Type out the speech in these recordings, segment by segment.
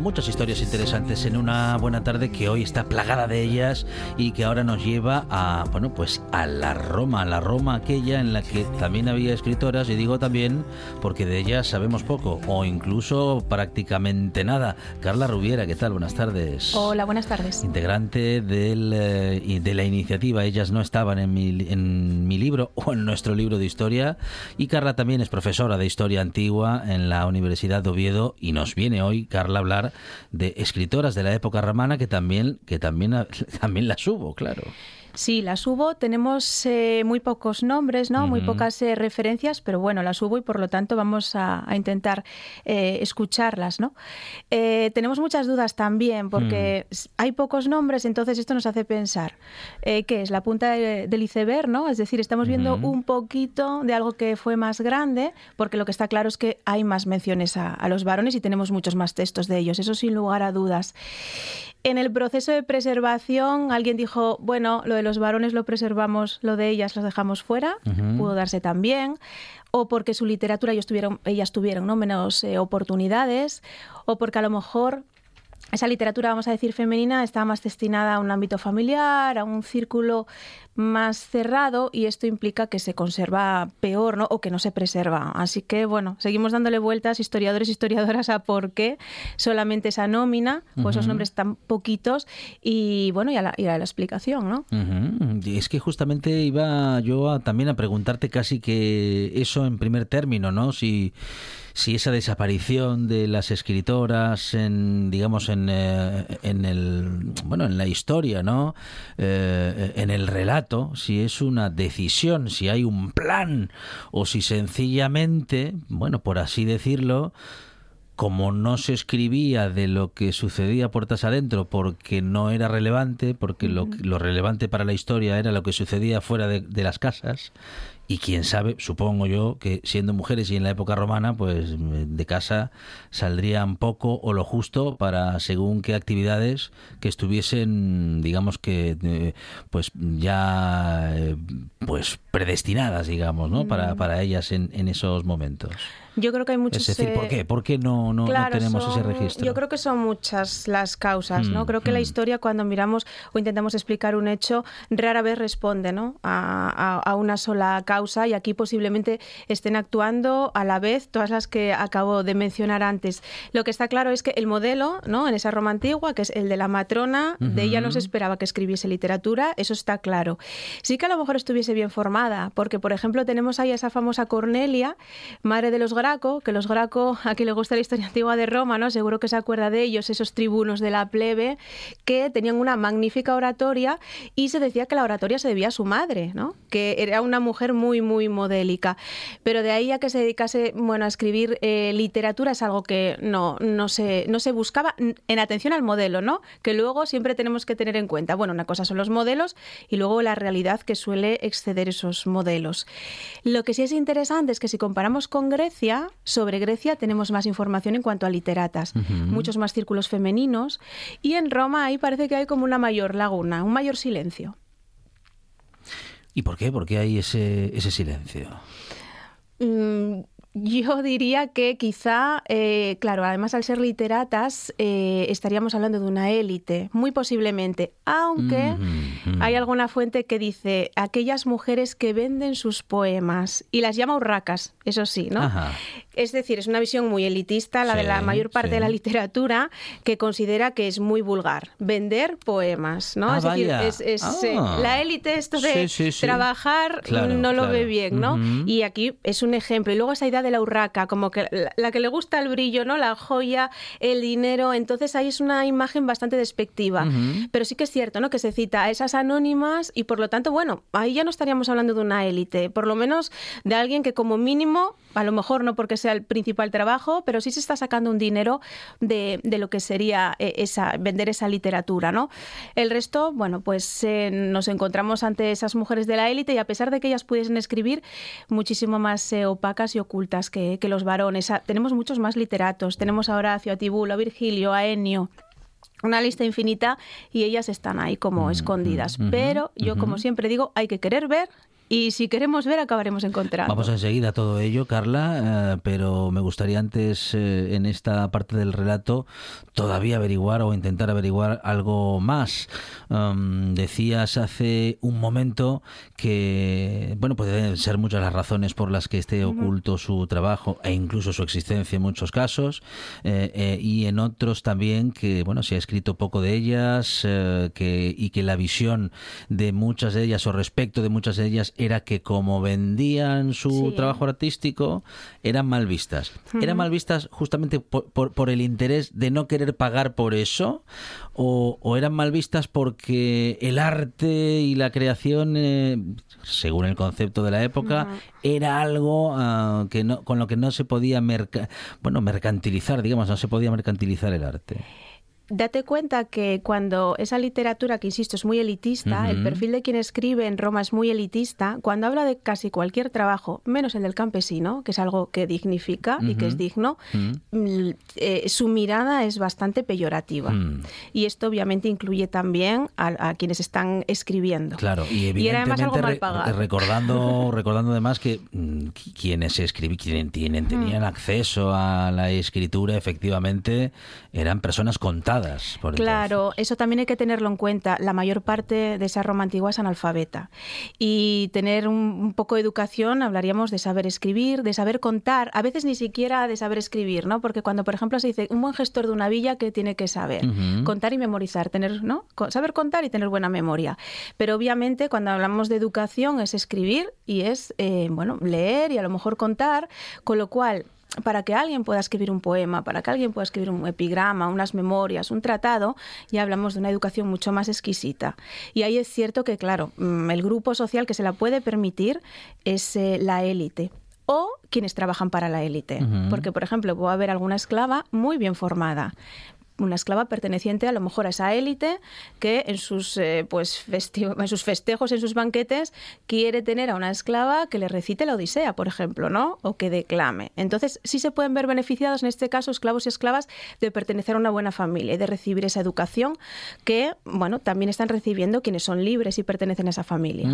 Muchas historias interesantes en una buena tarde que hoy está plagada de ellas y que ahora nos lleva a, bueno, pues a la Roma, a la Roma aquella en la que también había escritoras y digo también porque de ellas sabemos poco o incluso prácticamente nada. Carla Rubiera, ¿qué tal? Buenas tardes. Hola, buenas tardes. Integrante del, eh, de la iniciativa Ellas no estaban en mi, en mi libro o en nuestro libro de historia y Carla también es profesora de historia antigua en la Universidad de Oviedo y nos viene hoy Carla a hablar de escritoras de la época romana que también que también también las hubo, claro. Sí, las hubo. Tenemos eh, muy pocos nombres, ¿no? Muy pocas eh, referencias, pero bueno, las hubo y por lo tanto vamos a, a intentar eh, escucharlas, ¿no? Eh, tenemos muchas dudas también porque s- hay pocos nombres, entonces esto nos hace pensar eh, qué es la punta de- del iceberg, ¿no? Es decir, estamos viendo un poquito de algo que fue más grande, porque lo que está claro es que hay más menciones a, a los varones y tenemos muchos más textos de ellos, eso sin lugar a dudas. En el proceso de preservación, alguien dijo, bueno, lo de los varones lo preservamos, lo de ellas los dejamos fuera, pudo darse también, o porque su literatura ellos tuvieron, ellas tuvieron ¿no? menos eh, oportunidades, o porque a lo mejor esa literatura, vamos a decir, femenina, está más destinada a un ámbito familiar, a un círculo más cerrado y esto implica que se conserva peor ¿no? o que no se preserva. Así que, bueno, seguimos dándole vueltas, historiadores y historiadoras, a por qué solamente esa nómina, o esos Ujú. nombres tan poquitos y, bueno, y a la, y a la explicación, ¿no? Y Es que justamente iba yo a- también a preguntarte casi que eso en primer término, ¿no? Si, si esa desaparición de las escritoras en, digamos, en, eh, en el, bueno, en la historia, ¿no? Eh, en el relato, si es una decisión, si hay un plan o si sencillamente, bueno, por así decirlo, como no se escribía de lo que sucedía puertas adentro porque no era relevante, porque lo, lo relevante para la historia era lo que sucedía fuera de, de las casas, y quién sabe, supongo yo, que siendo mujeres y en la época romana, pues de casa saldrían poco o lo justo para según qué actividades que estuviesen, digamos que, eh, pues ya, eh, pues predestinadas, digamos, ¿no? Para, para ellas en, en esos momentos. Yo creo que hay muchos... Es decir, ¿por eh, qué? ¿Por qué no, no, no Claro, tenemos ese son- registro? Yo creo que son muchas las causas, ¿no? Mm, Creo que la mm. historia, cuando miramos o intentamos explicar un hecho, rara vez responde, ¿no? A, a- a una sola causa y aquí posiblemente estén actuando a la vez todas las que acabo de mencionar antes. Lo que está claro es que el modelo, ¿no? En esa Roma antigua, que es el de la matrona, de ella no se esperaba que escribiese literatura, eso está claro. Sí que a lo mejor estuviese bien formada, porque por ejemplo tenemos ahí a esa famosa Cornelia, madre de los Graco, que los Graco, a quien le gusta la historia antigua de Roma, ¿no? Seguro que se acuerda de ellos, esos tribunos de la plebe, que tenían una magnífica oratoria y se decía que la oratoria se debía a su madre, ¿no? Que era una mujer muy muy, modélica. Pero de ahí a que se dedicase, bueno, a escribir eh, literatura es algo que no, no, se, no se buscaba en atención al modelo, ¿no? Que luego siempre tenemos que tener en cuenta. Bueno, una cosa son los modelos y luego la realidad que suele exceder esos modelos. Lo que sí es interesante es que si comparamos con Grecia, sobre Grecia tenemos más información en cuanto a literatas, muchos más círculos femeninos y en Roma ahí parece que hay como una mayor laguna, un mayor silencio. ¿Y por qué? ¿Por qué hay ese, ese silencio? Yo diría que quizá, eh, claro, además al ser literatas, eh, estaríamos hablando de una élite, muy posiblemente, aunque hay alguna fuente que dice aquellas mujeres que venden sus poemas y las llama urracas, eso sí, ¿no? Es decir, es una visión muy elitista, la de la mayor parte de la literatura, que considera que es muy vulgar. Vender poemas, ¿no? Ah, es decir, vaya. es, Ah. la élite, esto de Sí, sí, sí. trabajar, Claro, no lo claro. ve bien, ¿no? Ujú. Y aquí es un ejemplo. Y luego esa idea de la urraca, como que la, la que le gusta el brillo, ¿no? La joya, el dinero. Entonces ahí es una imagen bastante despectiva. Ujú. Pero sí que es cierto, ¿no? Que se cita a esas anónimas y por lo tanto, bueno, ahí ya no estaríamos hablando de una élite, por lo menos de alguien que como mínimo, a lo mejor no porque sea el principal trabajo, pero sí se está sacando un dinero de, de lo que sería eh, esa, vender esa literatura, ¿no? El resto, bueno, pues eh, nos encontramos ante esas mujeres de la élite y a pesar de que ellas pudiesen escribir muchísimo más eh, opacas y ocultas que, que los varones. Ah, tenemos muchos más literatos, tenemos a Horacio, a Tibulo, a Virgilio, a Ennio una lista infinita y ellas están ahí como escondidas. ujú, Pero yo, como siempre digo, hay que querer ver y si queremos ver acabaremos encontrando. Vamos enseguida a todo ello, Carla, eh, pero me gustaría antes, eh, en esta parte del relato, todavía averiguar o intentar averiguar algo más. Um, decías hace un momento que, bueno, pueden ser muchas las razones por las que esté oculto su trabajo e incluso su existencia en muchos casos, eh, y en otros también que, bueno, se ha escrito poco de ellas que, y que la visión de muchas de ellas o respecto de muchas de ellas era que como vendían su Sí. trabajo artístico, eran mal vistas. ¿Eran mal vistas justamente por, por- por el interés de no querer pagar por eso? ¿O, o eran mal vistas porque el arte y la creación, eh, según el concepto de la época, era algo ah, que no, con lo que no se podía merca- bueno, mercantilizar, digamos, no se podía mercantilizar el arte? Date cuenta que cuando esa literatura, que insisto, es muy elitista, el perfil de quien escribe en Roma es muy elitista, cuando habla de casi cualquier trabajo, menos el del campesino, que es algo que dignifica y que es digno, Mm. eh, su mirada es bastante peyorativa. Mm. Y esto obviamente incluye también a, a quienes están escribiendo. Claro, y Y era además evidentemente algo mal pagado. recordando, recordando además que mm, qui- quienes escribí, quienes tienen, tenían acceso a la escritura, efectivamente, eran personas contadas. Por Claro, eso también hay que tenerlo en cuenta. La mayor parte de esa Roma antigua es analfabeta. Y tener un, un poco de educación, hablaríamos de saber escribir, de saber contar, a veces ni siquiera de saber escribir, ¿no? Porque cuando, por ejemplo, se dice un buen gestor de una villa, que tiene que saber? Contar y memorizar, tener, ¿no? Saber contar y tener buena memoria. Pero obviamente cuando hablamos de educación es escribir y es, eh, bueno, leer y a lo mejor contar, con lo cual para que alguien pueda escribir un poema, para que alguien pueda escribir un epigrama, unas memorias, un tratado, ya hablamos de una educación mucho más exquisita. Y ahí es cierto que, claro, mm, el grupo social que se la puede permitir es eh, la élite o quienes trabajan para la élite. Porque, por ejemplo, puede haber alguna esclava muy bien formada una esclava perteneciente a lo mejor a esa élite que en sus, eh, pues, en sus festejos, en sus banquetes, quiere tener a una esclava que le recite la Odisea, por ejemplo, ¿no? O que declame. Entonces, sí se pueden ver beneficiados, en este caso, esclavos y esclavas, de pertenecer a una buena familia y de recibir esa educación que, bueno, también están recibiendo quienes son libres y pertenecen a esa familia.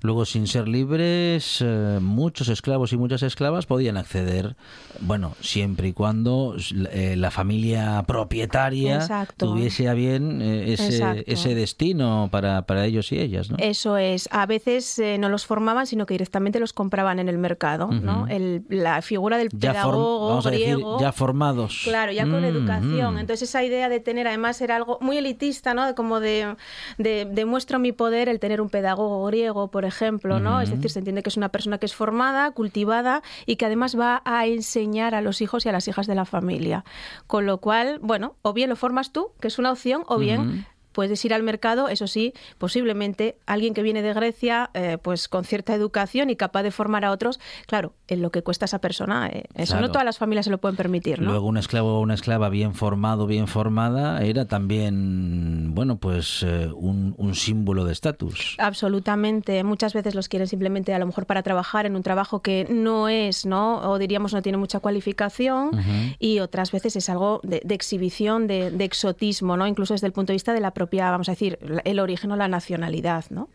Luego, sin ser libres, eh, muchos esclavos y muchas esclavas podían acceder, bueno, siempre y cuando eh, la familia propietaria Exacto. tuviese a bien eh, ese, ese destino para, para ellos y ellas, ¿no? Eso es. A veces eh, no los formaban, sino que directamente los compraban en el mercado. ¿no? El- la figura del ya, pedagogo vamos a decir, griego. ya formados. Claro, ya con Mm, educación. mm. Entonces esa idea de tener, además, era algo muy elitista, ¿no? Como de, de demuestro mi poder el tener un pedagogo griego, por ejemplo, ¿no? Es decir, se entiende que es una persona que es formada, cultivada y que además va a enseñar a los hijos y a las hijas de la familia. Con lo cual, bueno, o bien lo formas tú, que es una opción, o bien. Puedes ir al mercado, eso sí, posiblemente alguien que viene de Grecia, eh, pues con cierta educación y capaz de formar a otros, claro, en lo que cuesta esa persona, eh, eso Claro. no todas las familias se lo pueden permitir, ¿no? Luego un esclavo o una esclava bien formado, bien formada, era también, bueno, pues eh, un, un símbolo de estatus. Absolutamente. Muchas veces los quieren simplemente a lo mejor para trabajar en un trabajo que no es, ¿no? O diríamos no tiene mucha cualificación y otras veces es algo de, de exhibición, de, de exotismo, ¿no? Incluso desde el punto de vista de la propia, vamos a decir, el origen o la nacionalidad, ¿no?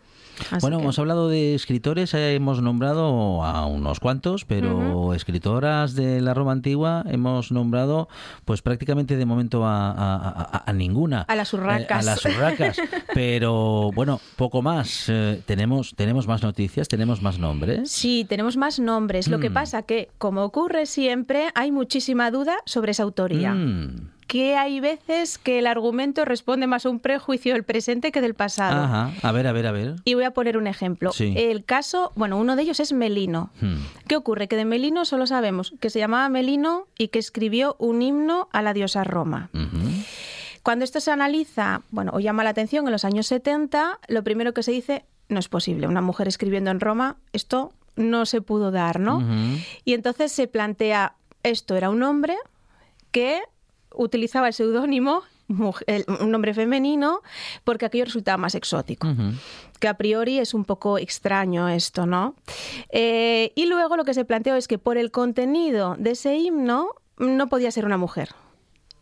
Así bueno, que- hemos hablado de escritores, eh, hemos nombrado a unos cuantos, pero escritoras de la Roma antigua hemos nombrado, pues prácticamente de momento a, a- a- a ninguna. A las urracas. Eh, a las urracas. pero bueno, poco más. Eh, tenemos, tenemos más noticias, tenemos más nombres. Sí, tenemos más nombres. Lo que Mm. pasa que, como ocurre siempre, hay muchísima duda sobre esa autoría. Mm. Que hay veces que el argumento responde más a un prejuicio del presente que del pasado. Ajá. A ver, a ver, a ver. Y voy a poner un ejemplo. Sí. El caso, bueno, uno de ellos es Melino. Hmm. ¿Qué ocurre? Que de Melino solo sabemos que se llamaba Melino y que escribió un himno a la diosa Roma. Cuando esto se analiza, bueno, o llama la atención en los años 70, lo primero que se dice, no es posible, una mujer escribiendo en Roma, esto no se pudo dar, ¿no? Y entonces se plantea, esto era un hombre que utilizaba el seudónimo, un nombre femenino, porque aquello resultaba más exótico que a priori es un poco extraño esto, ¿no? Eh, y luego lo que se planteó es que por el contenido de ese himno no podía ser una mujer.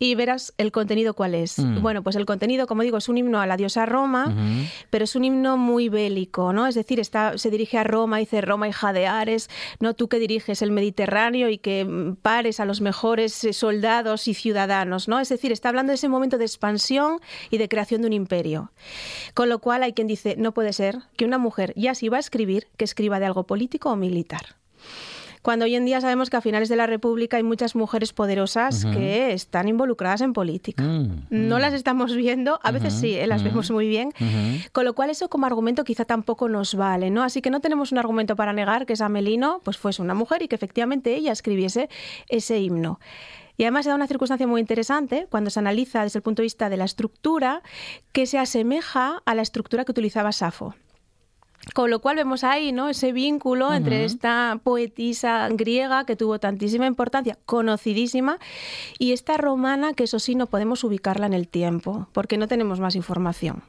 Y verás el contenido cuál es. Mm. Bueno, pues el contenido, como digo, es un himno a la diosa Roma, pero es un himno muy bélico, ¿no? Es decir, está, se dirige a Roma, dice Roma hija de Ares, no tú que diriges el Mediterráneo y que mm, pares a los mejores eh, soldados y ciudadanos, ¿no? Es decir, está hablando de ese momento de expansión y de creación de un imperio. Con lo cual hay quien dice, no puede ser que una mujer, ya si va a escribir, que escriba de algo político o militar. Cuando hoy en día sabemos que a finales de la República hay muchas mujeres poderosas que están involucradas en política. Mm, No las estamos viendo, a veces sí, eh, las vemos muy bien, con lo cual eso como argumento quizá tampoco nos vale, ¿no? Así que no tenemos un argumento para negar que esa Melino pues fuese una mujer y que efectivamente ella escribiese ese himno. Y además se da una circunstancia muy interesante cuando se analiza desde el punto de vista de la estructura que se asemeja a la estructura que utilizaba Safo. Con lo cual vemos ahí ¿no? ese vínculo entre esta poetisa griega que tuvo tantísima importancia, conocidísima, y esta romana que eso sí no podemos ubicarla en el tiempo, porque no tenemos más información.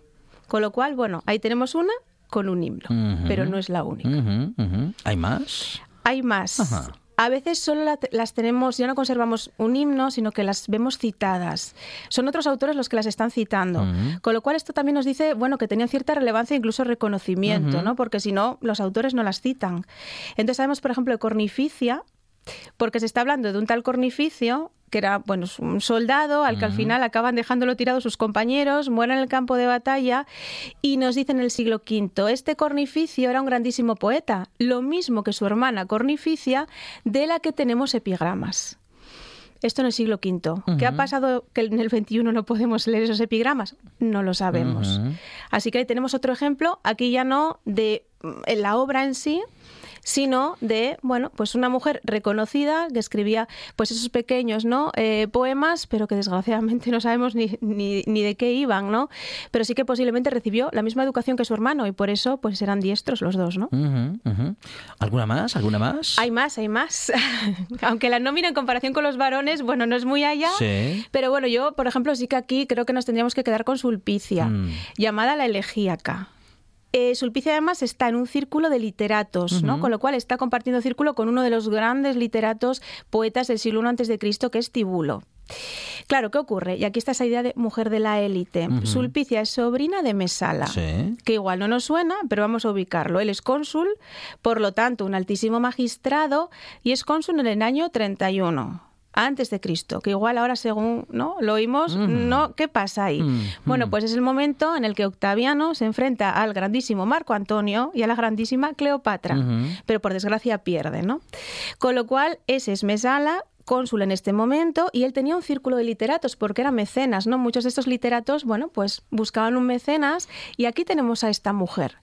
Con lo cual, bueno, ahí tenemos una con un himno, pero no es la única. ¿Hay más? Hay más. Ajá. A veces solo la- las tenemos, ya no conservamos un himno, sino que las vemos citadas. Son otros autores los que las están citando. Con lo cual esto también nos dice, bueno, que tenían cierta relevancia, incluso reconocimiento, ¿no? Porque si no, los autores no las citan. Entonces sabemos, por ejemplo, de Cornificia, porque se está hablando de un tal Cornificio que era bueno, un soldado al que al final acaban dejándolo tirado sus compañeros, muere en el campo de batalla y nos dice en el siglo V, este Cornificio era un grandísimo poeta, lo mismo que su hermana Cornificia, de la que tenemos epigramas. Esto en el siglo V. ¿Qué ha pasado que en el XXI no podemos leer esos epigramas? No lo sabemos. Así que ahí tenemos otro ejemplo, aquí ya no de mm, en la obra en sí, sino de, bueno, pues una mujer reconocida que escribía pues esos pequeños, ¿no? Eh, poemas, pero que desgraciadamente no sabemos ni, ni, ni de qué iban, ¿no? Pero sí que posiblemente recibió la misma educación que su hermano y por eso pues eran diestros los dos, ¿no? ¿Alguna más? ¿Alguna más? Hay más, hay más. Aunque la nómina en comparación con los varones, bueno, no es muy allá. Sí. Pero bueno, yo, por ejemplo, sí que aquí creo que nos tendríamos que quedar con Sulpicia, Mm. llamada la elegíaca. Eh, Sulpicia además está en un círculo de literatos, ¿no? Con lo cual está compartiendo círculo con uno de los grandes literatos poetas del siglo I antes de Cristo, que es Tibulo. Claro, ¿qué ocurre? Y aquí está esa idea de mujer de la élite. Sulpicia es sobrina de Mesala Sí. que igual no nos suena, pero vamos a ubicarlo. Él es cónsul, por lo tanto, un altísimo magistrado, y es cónsul en el año 31 antes de Cristo, que igual ahora según no lo oímos, no, ¿qué pasa ahí? Mm, Bueno, pues es el momento en el que Octaviano se enfrenta al grandísimo Marco Antonio y a la grandísima Cleopatra, pero por desgracia pierde, ¿no? Con lo cual, ese es Mesala, cónsul en este momento, y él tenía un círculo de literatos porque era mecenas, ¿no? Muchos de estos literatos, bueno, pues buscaban un mecenas y aquí tenemos a esta mujer.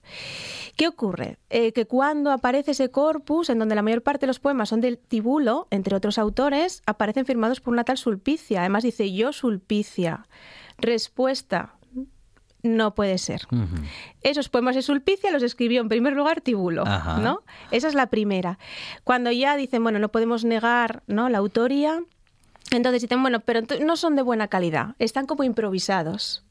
¿Qué ocurre? Eh, que cuando aparece ese corpus, en donde la mayor parte de los poemas son del Tibulo, entre otros autores, aparecen firmados por una tal Sulpicia. Además dice yo Sulpicia. Respuesta. No puede ser. Esos poemas de Sulpicia los escribió en primer lugar Tibulo, Ajá. ¿no? Esa es la primera. Cuando ya dicen, bueno, no podemos negar ¿no? la autoría, entonces dicen, bueno, pero no son de buena calidad, están como improvisados.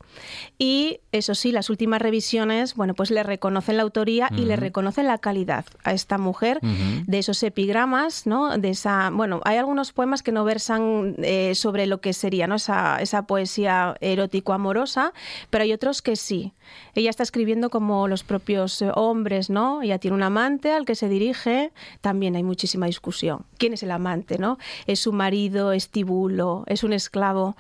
Y eso sí, las últimas revisiones, bueno, pues le reconocen la autoría y le reconocen la calidad a esta mujer de esos epigramas, ¿no? De esa, bueno, hay algunos poemas que no versan eh, sobre lo que sería, ¿no? Esa, esa poesía erótico-amorosa, pero hay otros que sí. Ella está escribiendo como los propios eh, hombres, ¿no? Ella tiene un amante al que se dirige, también hay muchísima discusión. ¿Quién es el amante, no? ¿Es su marido, es tibulo, es un esclavo?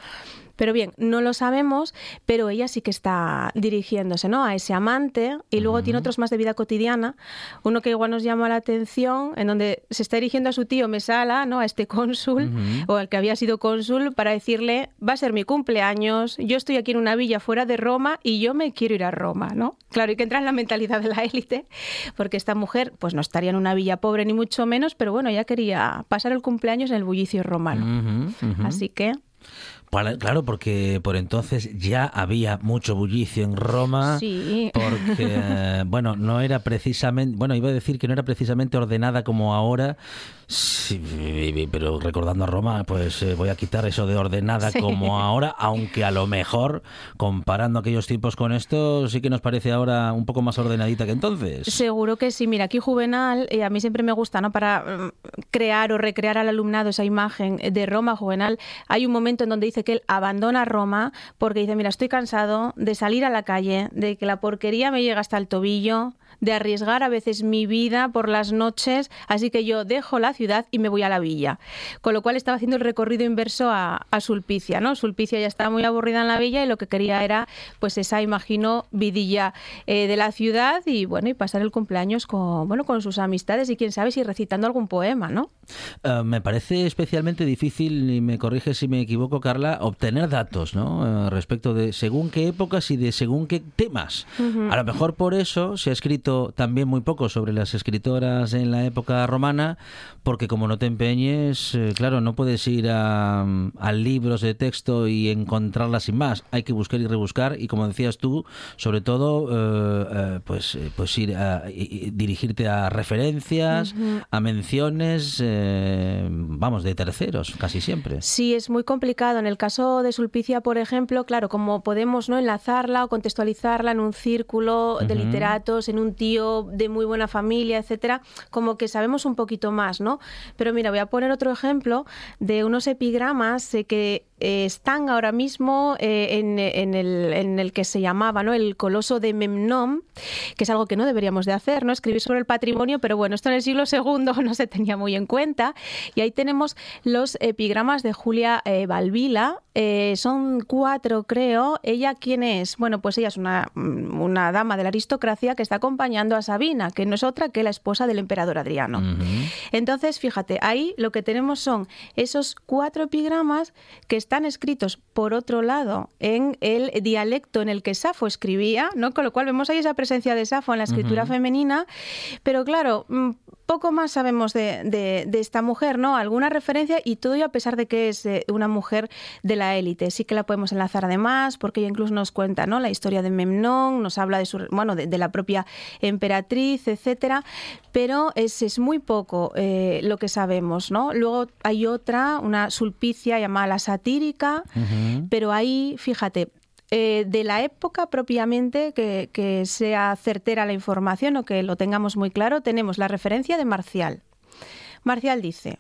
Pero bien, no lo sabemos, pero ella sí que está dirigiéndose ¿no? a ese amante y luego tiene otros más de vida cotidiana. Uno que igual nos llama la atención, en donde se está dirigiendo a su tío Mesala, ¿no? a este cónsul, o al que había sido cónsul, para decirle, va a ser mi cumpleaños, yo estoy aquí en una villa fuera de Roma y yo me quiero ir a Roma. ¿no? Claro, hay que entrar en la mentalidad de la élite, porque esta mujer pues no estaría en una villa pobre ni mucho menos, pero bueno, ella quería pasar el cumpleaños en el bullicio romano. Así que... Para- claro, porque por entonces ya había mucho bullicio en Roma. Sí. Porque, eh, bueno, no era precisamente, bueno, iba a decir que no era precisamente ordenada como ahora, sí, pero recordando a Roma, pues eh, voy a quitar eso de ordenada Sí. como ahora, aunque a lo mejor, comparando aquellos tiempos con esto, sí que nos parece ahora un poco más ordenadita que entonces. Seguro que sí. Mira, aquí Juvenal, eh, a mí siempre me gusta, ¿no? Para mm, crear o recrear al alumnado esa imagen de Roma, Juvenal, hay un momento en donde dice que él abandona Roma porque dice, mira, estoy cansado de salir a la calle, de que la porquería me llega hasta el tobillo, de arriesgar a veces mi vida por las noches, así que yo dejo la ciudad y me voy a la villa. Con lo cual estaba haciendo el recorrido inverso a, a Sulpicia, ¿no? Sulpicia ya estaba muy aburrida en la villa y lo que quería era, pues esa, imagino, vidilla eh, de la ciudad y bueno, y pasar el cumpleaños con, bueno, con sus amistades y quién sabe si recitando algún poema, ¿no? Eh, me parece especialmente difícil, y me corrige si me equivoco, Carla, obtener datos ¿no? Eh, respecto de según qué épocas y de según qué temas. A lo mejor por eso se ha escrito también muy poco sobre las escritoras en la época romana, porque como no te empeñes, eh, claro, no puedes ir a, a libros de texto y encontrarlas sin más. Hay que buscar y rebuscar y, como decías tú, sobre todo, eh, pues, pues ir a y- y dirigirte a referencias, a menciones, eh, vamos, de terceros, casi siempre. Sí, es muy complicado. En el caso de Sulpicia, por ejemplo, claro, como podemos no enlazarla o contextualizarla en un círculo de literatos, en un tío de muy buena familia, etcétera, como que sabemos un poquito más, ¿no? Pero mira, voy a poner otro ejemplo de unos epigramas eh, que eh, están ahora mismo eh, en, el, que se llamaba ¿no? el coloso de Memnon, que es algo que no deberíamos de hacer, ¿no? escribir sobre el patrimonio, pero bueno, esto en el siglo II no se tenía muy en cuenta. Y ahí tenemos los epigramas de Julia eh, Valvila, eh, son cuatro creo. ¿Ella quién es? Bueno, pues ella es una, mm, una dama de la aristocracia que está acompañando a Sabina, que no es otra que la esposa del emperador Adriano. Entonces, fíjate, ahí lo que tenemos son esos cuatro epigramas que están escritos, por otro lado, en el dialecto en el que Safo escribía, ¿no? Con lo cual vemos ahí esa presencia de Safo en la escritura femenina, pero claro, mm, poco más sabemos de, de- de esta mujer, ¿no? Alguna referencia y todo ello a pesar de que es eh, una mujer de la élite. Sí que la podemos enlazar además, porque ella incluso nos cuenta, ¿no? La historia de Memnón, nos habla de su, bueno, de, de la propia emperatriz, etcétera, pero es, es muy poco eh, lo que sabemos, ¿no? Luego hay otra, una sulpicia llamada la satírica, pero ahí, fíjate, eh, de la época propiamente que, que sea certera la información o que lo tengamos muy claro, tenemos la referencia de Marcial. Marcial dice,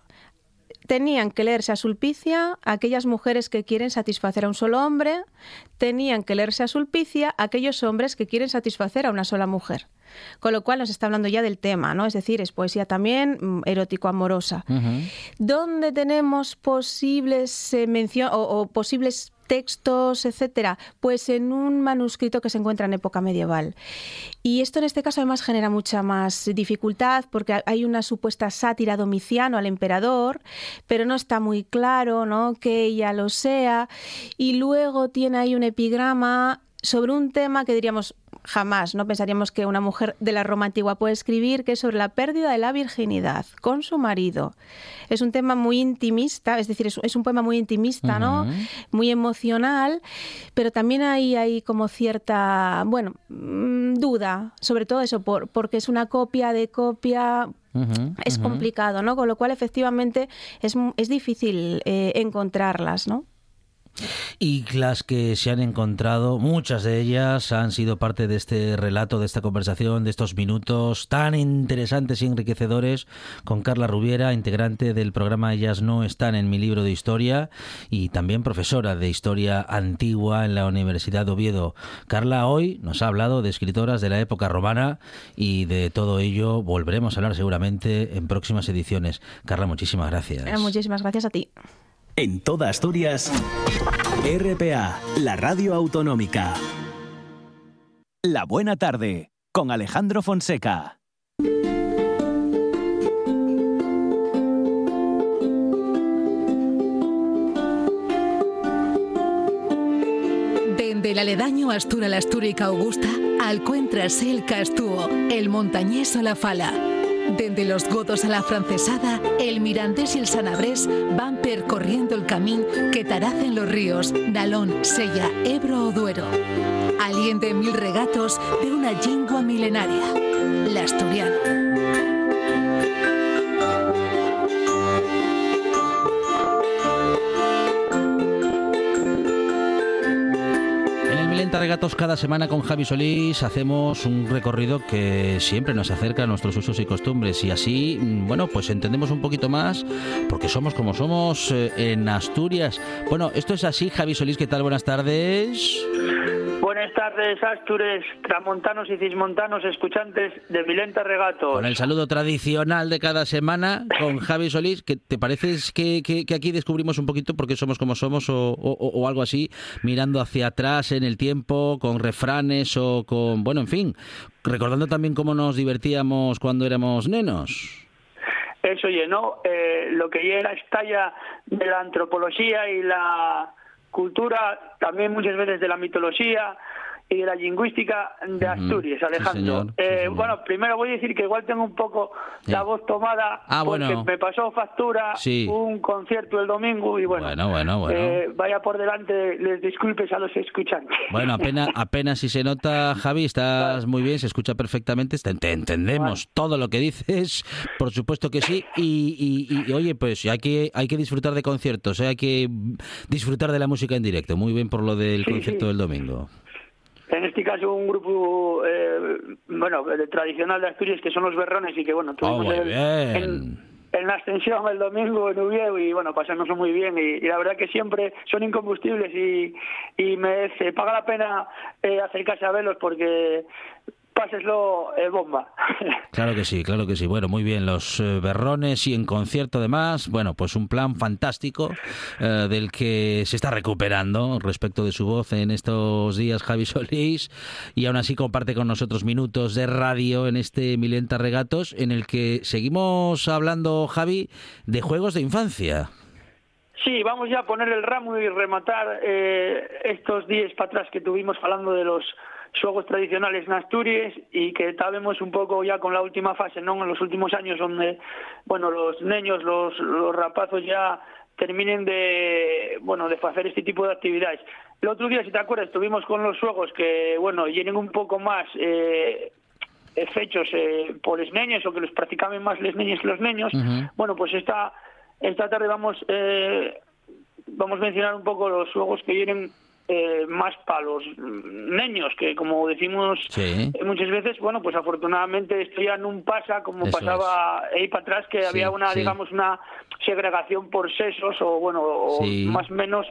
tenían que leerse a Sulpicia aquellas mujeres que quieren satisfacer a un solo hombre, tenían que leerse a Sulpicia aquellos hombres que quieren satisfacer a una sola mujer. Con lo cual nos está hablando ya del tema, ¿no? Es decir, es poesía también mm, erótico-amorosa. ¿Dónde tenemos posibles eh, mencio- o, o posibles textos, etcétera? Pues en un manuscrito que se encuentra en época medieval. Y esto en este caso además genera mucha más dificultad porque hay una supuesta sátira domiciano al emperador, pero no está muy claro, ¿no? Que ella lo sea. Y luego tiene ahí un epigrama sobre un tema que diríamos jamás, no pensaríamos que una mujer de la Roma antigua puede escribir, que es sobre la pérdida de la virginidad con su marido. Es un tema muy intimista, es decir, es, un poema muy intimista, ¿no? Muy emocional, pero también hay, hay como cierta, bueno, mm, duda, sobre todo eso, por, porque es una copia de copia, es complicado, ¿no? Con lo cual, efectivamente, es, es difícil eh, encontrarlas, ¿no? Y las que se han encontrado, muchas de ellas han sido parte de este relato, de esta conversación, de estos minutos tan interesantes y enriquecedores con Carla Rubiera, integrante del programa Ellas no están en mi libro de historia y también profesora de historia antigua en la Universidad de Oviedo. Carla hoy nos ha hablado de escritoras de la época romana y de todo ello volveremos a hablar seguramente en próximas ediciones. Carla, muchísimas gracias. Eh, muchísimas gracias a ti. En toda Asturias, RPA, la radio autonómica. La buena tarde, con Alejandro Fonseca. Desde el aledaño Astura la Astúrica Augusta, encuentras el Castúo, el montañés o la Fala desde los godos a la francesada, el mirandés y el sanabrés van percorriendo el camino que taracen los ríos Nalón, Sella, Ebro o Duero. Aliente mil regatos de una lingua milenaria, la asturiana. Regatos cada semana con Javi Solís hacemos un recorrido que siempre nos acerca a nuestros usos y costumbres y así, mm, bueno, pues entendemos un poquito más porque somos como somos eh, en Asturias. Bueno, esto es así, Javi Solís, ¿qué tal? Buenas tardes. Buenas tardes, Astures, tramontanos y cismontanos, escuchantes de Milenta Regatos. Con el saludo tradicional de cada semana con Javi Solís, que ¿te parece que, que, aquí descubrimos un poquito por qué somos como somos o, o, algo así, mirando hacia atrás en el tiempo, con refranes o con, bueno, en fin, recordando también cómo nos divertíamos cuando éramos nenos? Eso llenó eh, lo que llega estalla de la antropología y la cultura, también muchas veces de la mitología, y de la lingüística de Asturias, Alejandro. Eh, bueno, primero voy a decir que igual tengo un poco la voz tomada ah, porque me pasó factura un concierto el domingo y bueno, eh, vaya por delante, les disculpes a los escuchantes. Bueno, apenas, apenas si se nota, Javi, estás muy bien, se escucha perfectamente, te entendemos todo lo que dices, por supuesto que sí, y, oye, pues hay que, hay que disfrutar de conciertos, ¿eh? hay que disfrutar de la música en directo, muy bien por lo del concierto del domingo. En este caso un grupo, eh, bueno, tradicional de Asturias que son los Berrones y que bueno, tuvimos oh, en, la ascensión el domingo en Uvieu y bueno, pasamos muy bien y, la verdad que siempre son incombustibles y, y me se paga la pena eh, acercarse a verlos porque páseslo eh, bomba. Claro que sí, claro que sí. Bueno, muy bien, los eh, berrones y en concierto además, bueno, pues un plan fantástico eh, del que se está recuperando respecto de su voz en estos días Javi Solís y aún así comparte con nosotros minutos de radio en este Milenta Regatos en el que seguimos hablando, Javi, de juegos de infancia. Sí, vamos ya a poner el ramo y rematar estos días para atrás que tuvimos hablando de los juegos tradicionales en Asturias y que estábamos un poco ya con la última fase, ¿no? En los últimos años donde, bueno, los niños, los, los rapazos ya terminen de, bueno, de hacer este tipo de actividades. El otro día, si te acuerdas, estuvimos con los juegos que, bueno, llenen un poco más eh, hechos eh, por los niños o que los practicaban más los niños que los niños. Bueno, pues esta, esta tarde vamos, eh, vamos a mencionar un poco los juegos que vienen eh, más para los niños, que como decimos eh, muchas veces, bueno, pues afortunadamente esto ya no pasa como pasaba ahí para atrás, que había una, digamos, una segregación por sesos o, bueno, o más o menos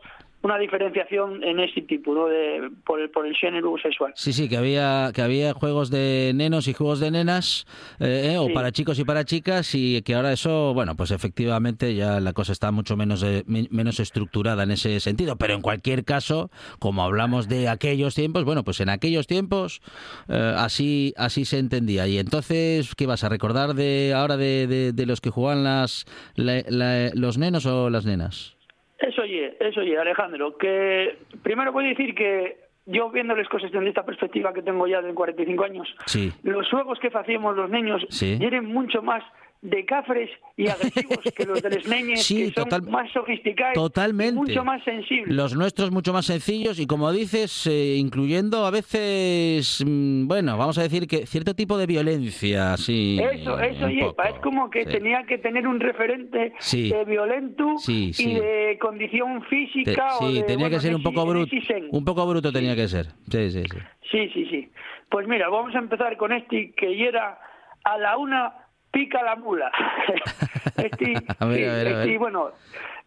una diferenciación en ese tipo, ¿no? De, por, el, por el género sexual. Sí, sí, que había, que había juegos de nenos y juegos de nenas, eh, eh, o para chicos y para chicas, y que ahora eso, bueno, pues efectivamente ya la cosa está mucho menos, eh, menos estructurada en ese sentido. Pero en cualquier caso, como hablamos de aquellos tiempos, bueno, pues en aquellos tiempos así, así se entendía. Y entonces, ¿qué vas a recordar de ahora de, de, los que jugaban las, los nenos o las nenas? Eso oye, eso oye, Alejandro, que primero voy a decir que yo viendo las cosas desde esta perspectiva que tengo ya de 45 años, Sí. los juegos que hacíamos los niños Sí. eran mucho más de cafres y agresivos que los de los neñes, Sí, que son total- más sofisticados, y Totalmente. mucho más sensibles. Los nuestros mucho más sencillos y como dices, eh, incluyendo a veces, mm, bueno, vamos a decir que cierto tipo de violencia, sí. Eso, eso, yepa, poco, es como que sí. tenía que tener un referente Sí. eh, violento y de condición Te- física. o sí, de, tenía bueno, que ser un de poco bruto. de. Un poco bruto tenía que ser. Sí, sí, sí. Sí, sí, sí. Pues mira, vamos a empezar con este que era a la una pica la mula. este, A ver, sí, a ver, a ver. bueno,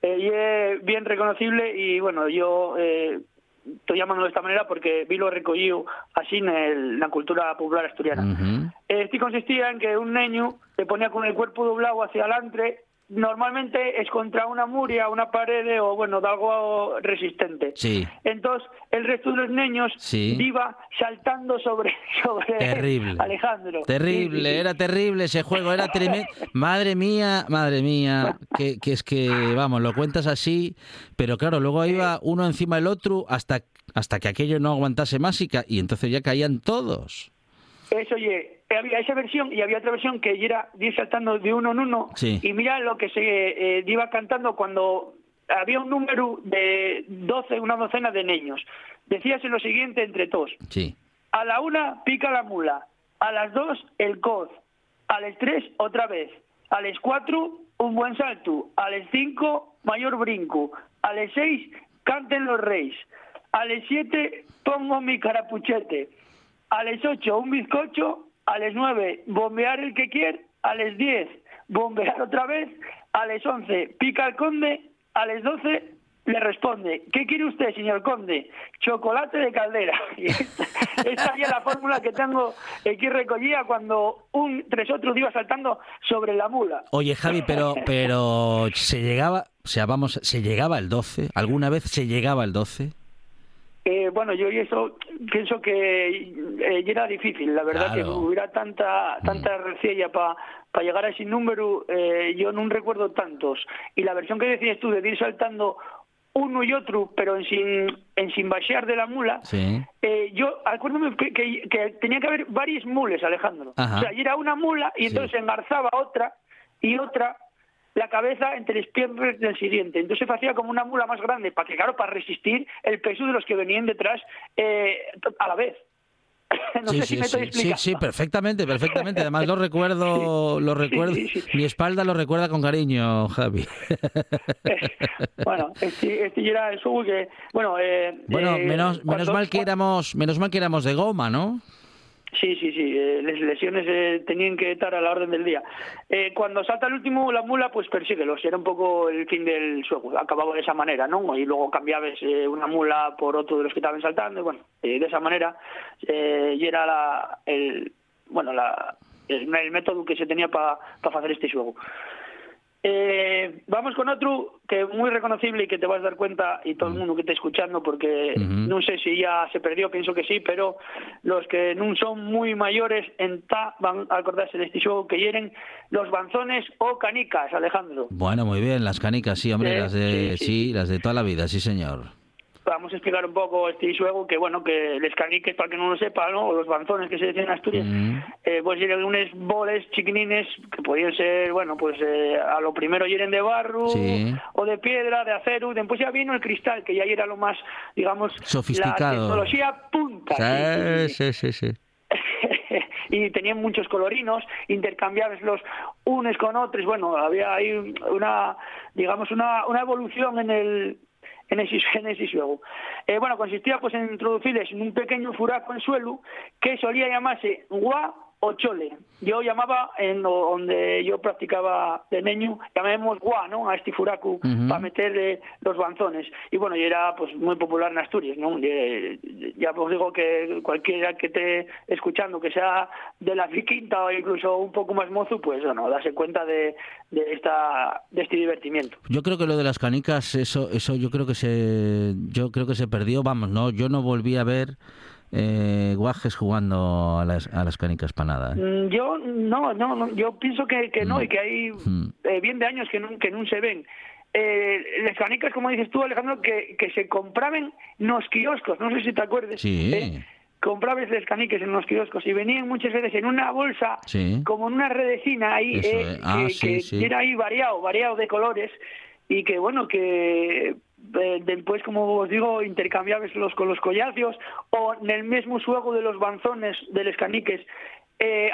eh, y es bien reconocible y bueno, yo eh, estoy llamando de esta manera porque vi lo recogido así en el- la cultura popular asturiana. Este consistía en que un niño se ponía con el cuerpo doblado hacia adelante, normalmente es contra una muria, una pared o bueno, de algo resistente. Sí. Entonces, el resto de los niños Sí. iba saltando sobre, sobre Terrible. Alejandro. Terrible, Sí, sí, sí. era terrible ese juego, era tremendo. Madre mía, madre mía, que, que es que, vamos, lo cuentas así, pero claro, luego iba uno encima del otro hasta, hasta que aquello no aguantase más y, y entonces ya caían todos. Eso, oye, había esa versión y había otra versión que era ir saltando de uno en uno. Sí. Y mira lo que se eh, iba cantando cuando había un número de 12, una docena de niños. Decíase lo siguiente entre todos. Sí. A la una pica la mula, a las dos el coz, a las tres otra vez, a las cuatro un buen salto, a las cinco mayor brinco, a las seis canten los reyes, a las siete pongo mi carapuchete, a las ocho un bizcocho, a las nueve bombear el que quiere, a las diez bombear otra vez, a las once pica el conde, a las doce le responde, ¿qué quiere usted, señor conde? Chocolate de caldera. Esta, esta es la fórmula que tengo aquí recogida cuando un tres otros iba saltando sobre la mula. Oye, Javi, pero, pero se llegaba, o sea, vamos, se llegaba el 12, ¿alguna vez se llegaba el 12? Eh, bueno, yo y eso pienso que eh, ya era difícil, la verdad Claro. que hubiera tanta tanta reciella para llegar a ese número, eh, yo no recuerdo tantos. Y la versión que decías tú de ir saltando uno y otro, pero en sin, en sin baixear de la mula, Sí. eh, yo acuérdame que, que- que tenía que haber varias mules, Alejandro. Ajá. O sea, y era una mula y Sí. entonces se engarzaba otra y otra la cabeza entre las piernas del siguiente. Entonces se hacía como una mula más grande, para que, claro, para resistir el peso de los que venían detrás eh, a la vez. no sí, sé si sí, me estoy sí, sí, perfectamente, perfectamente. Además lo recuerdo, lo recuerdo. Mi espalda lo recuerda con cariño, Javi. bueno, este, este ya era el juego que, bueno, eh, Bueno, eh, menos, menos cuando- mal que éramos, menos mal que éramos de goma, ¿no? Sí, sí, sí. eh, las lesiones eh, tenían que estar a la orden del día. Eh, cuando salta el último, la mula, pues persíguelos. Era un poco el fin del juego. Acababa de esa manera, ¿no? Y luego cambiabas una mula por otro de los que estaban saltando. Y bueno, de esa manera. y era el, bueno, el, el método que se tenía para hacer este juego. Eh, vamos con otro que es muy reconocible y que te vas a dar cuenta y todo el mundo que esté escuchando porque no sé si ya se perdió, pienso que sí, pero los que no son muy mayores en ta van a acordarse de este juego que hieren los banzones o canicas, Alejandro. Bueno, muy bien, las canicas, sí, hombre, Sí, las de, sí, sí, sí. las de toda la vida, sí, señor. Vamos a explicar un poco este juego que bueno, que les caniques para que no lo sepa, ¿no? O los banzones que se decían en Asturias, eh, pues eran unos boles chiquinines que podían ser, bueno, pues eh, a lo primero eran de barro Sí. o de piedra, de acero, después ya vino el cristal, que ya era lo más, digamos, Sofisticado. la tecnología punta. sí, sí, sí. sí, sí, sí. y tenían muchos colorinos intercambiables los unos con otros bueno había ahí una digamos una, una evolución en el en ese, en ese. Eh, bueno, consistía pues en introducirles un pequeño furaco en suelo que solía llamarse gua o chole. Yo llamaba en donde yo practicaba de niño, llamábamos gua, ¿no? A este furaco Ujú. para meter eh, los banzones. Y bueno, y era pues muy popular en Asturias, ¿no? Ya os digo que cualquiera que esté escuchando, que sea de la quinta o incluso un poco más mozo, pues bueno, darse cuenta de, de esta de este divertimiento. Yo creo que lo de las canicas, eso, eso yo creo que se, yo creo que se perdió. Vamos, no, yo no volví a ver eh, guajes jugando a las, a las canicas para nada. ¿eh? Mm, Yo no, no, no, yo pienso que, que no Mm. y que hay Mm. eh, bien de años que no, que no se ven. eh, les canicas, como dices tú, Alejandro, que, que se compraban nos kioscos, no sé si te acuerdas. Sí. comprabas les caniques en los kioscos y venían muchas veces en una bolsa, Sí. como en una redecina ahí, Eso eh. Ah, que, sí, que sí. era ahí variado, variado de colores y que bueno, que después, como os digo, intercambiabas los con los collacios o en el mismo juego de los banzones de los caniques eh,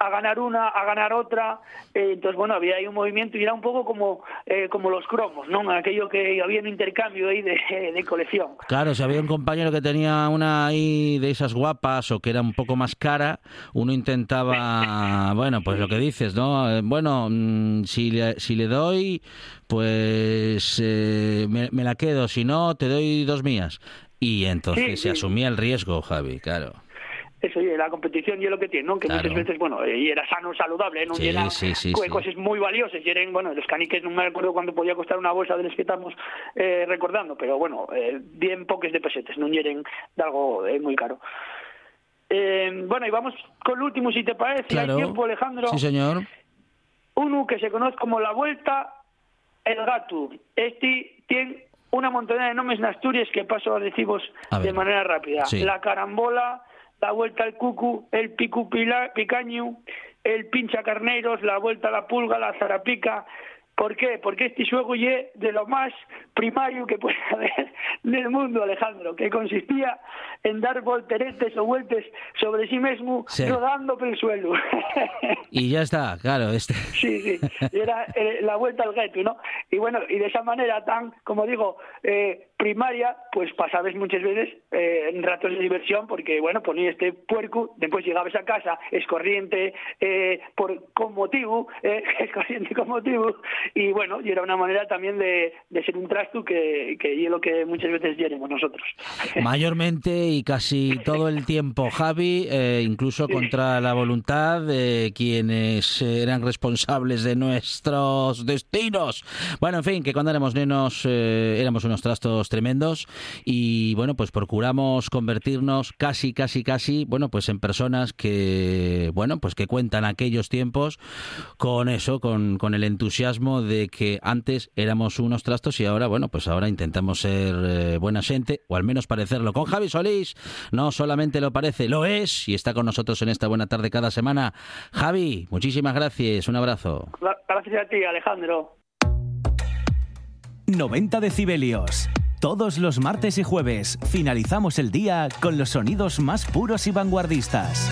a ganar una, a ganar otra, eh, entonces bueno, había ahí un movimiento y era un poco como eh, como los cromos, ¿no? Aquello que había un intercambio ahí de, de colección. Claro, si había un compañero que tenía una ahí de esas guapas o que era un poco más cara, uno intentaba, bueno, pues lo que dices, ¿no? Eh, Bueno, mm, si le, si le doy, pues eh, me, me la quedo, si no, te doy dos mías. Y entonces Sí, se asumía el riesgo, Javi, claro. Eso, y la competición y es lo que tiene, ¿no? Que Claro. muchas veces, bueno, eh, y era sano, saludable, ¿no? Sí, Y era sí, sí, co- sí. cosas muy valiosas. Y eran, bueno, los caniques, no me acuerdo cuánto podía costar una bolsa de los que estamos eh, recordando, pero bueno, eh, bien poques de pesetes, no eran de algo eh, muy caro. Eh, bueno, y vamos con el último, si te parece. Claro. Hay tiempo, Alejandro. Sí, señor. Uno que se conoce como La Vuelta el Gato. Este tiene una montaña de nombres en Asturias que paso a deciros A de manera rápida. La Carambola, La Vuelta al Cucu, el Picu Picaño, el Pincha Carneros, La Vuelta a la Pulga, la Zarapica. ¿Por qué? Porque este juego ye de lo más primario que puede haber en el mundo, Alejandro, que consistía en dar volteretes o vueltes sobre sí mismo, Sí. rodando por el suelo. Y ya está, claro. Este... Sí, sí, era eh, la vuelta al gueto, ¿no? Y bueno, y de esa manera tan, como digo, eh, primaria, pues pasabas muchas veces eh, en ratos de diversión, porque bueno, ponía este puerco, después llegabas a casa, es corriente eh, por, con motivo, eh, es corriente con motivo, y bueno, y era una manera también de, de ser un trasto que, que es lo que muchas veces llenemos nosotros. Mayormente y casi todo el tiempo, Javi, eh, incluso contra la voluntad de quienes eran responsables de nuestros destinos. Bueno, en fin, que cuando éramos nenos eh, éramos unos trastos tremendos y bueno, pues procuramos convertirnos casi, casi, casi, bueno, pues en personas que, bueno, pues que cuentan aquellos tiempos con eso, con, con el entusiasmo de que antes éramos unos trastos y ahora, bueno, pues ahora intentamos ser eh, buena gente, o al menos parecerlo. Con Javi Solís no solamente lo parece, lo es, y está con nosotros en esta buena tarde cada semana. Javi, muchísimas gracias, un abrazo. Gracias a ti, Alejandro. 90 decibelios. Todos los martes y jueves finalizamos el día con los sonidos más puros y vanguardistas.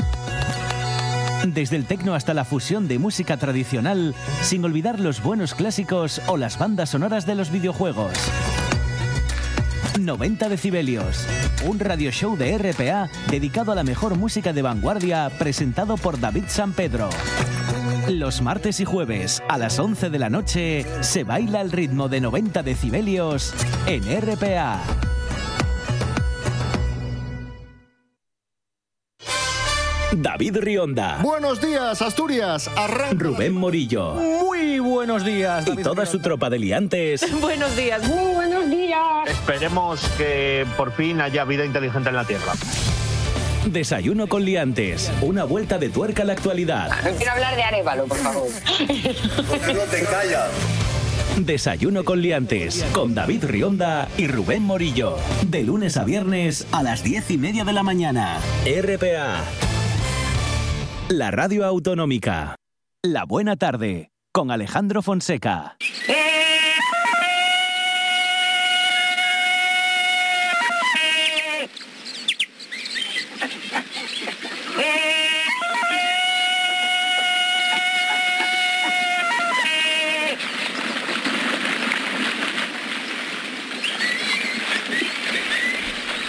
Desde el tecno hasta la fusión de música tradicional, sin olvidar los buenos clásicos o las bandas sonoras de los videojuegos. 90 decibelios, un radio show de RPA dedicado a la mejor música de vanguardia presentado por David San Pedro. Los martes y jueves a las 11 de la noche se baila el ritmo de 90 decibelios en RPA. David Rionda, Buenos días, Asturias. Arranca. Rubén Morillo Muy buenos días, y toda su tropa de liantes Buenos días. Esperemos que por fin haya vida inteligente en la Tierra. Desayuno con liantes, una vuelta de tuerca a la actualidad. Quiero hablar de Arevalo, por favor. Desayuno con liantes, con David Rionda y Rubén Morillo. De lunes a viernes a las diez y media de la mañana. RPA. La radio autonómica. La buena tarde, con Alejandro Fonseca.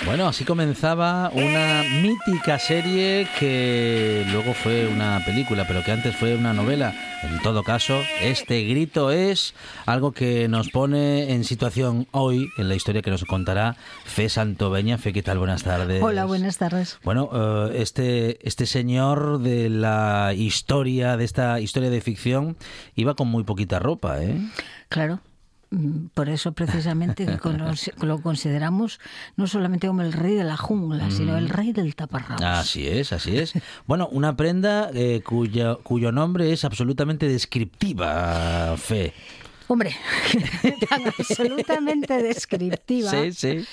Bueno, así comenzaba una mítica serie que luego fue una película, pero que antes fue una novela. En todo caso, este grito es algo que nos pone en situación hoy, en la historia que nos contará Fe Santoveña. Fe, ¿qué tal? Buenas tardes. Hola, buenas tardes. Bueno, eh, este, este señor de la historia, de esta historia de ficción, iba con muy poquita ropa, ¿eh? Claro. Mm, Por eso precisamente que lo consideramos no solamente como el rey de la jungla, sino el rey del taparrabos. Así es, así es. Bueno, una prenda eh, cuya, cuyo nombre es absolutamente descriptiva, Fe. Hombre, tan absolutamente descriptiva. Sí, sí.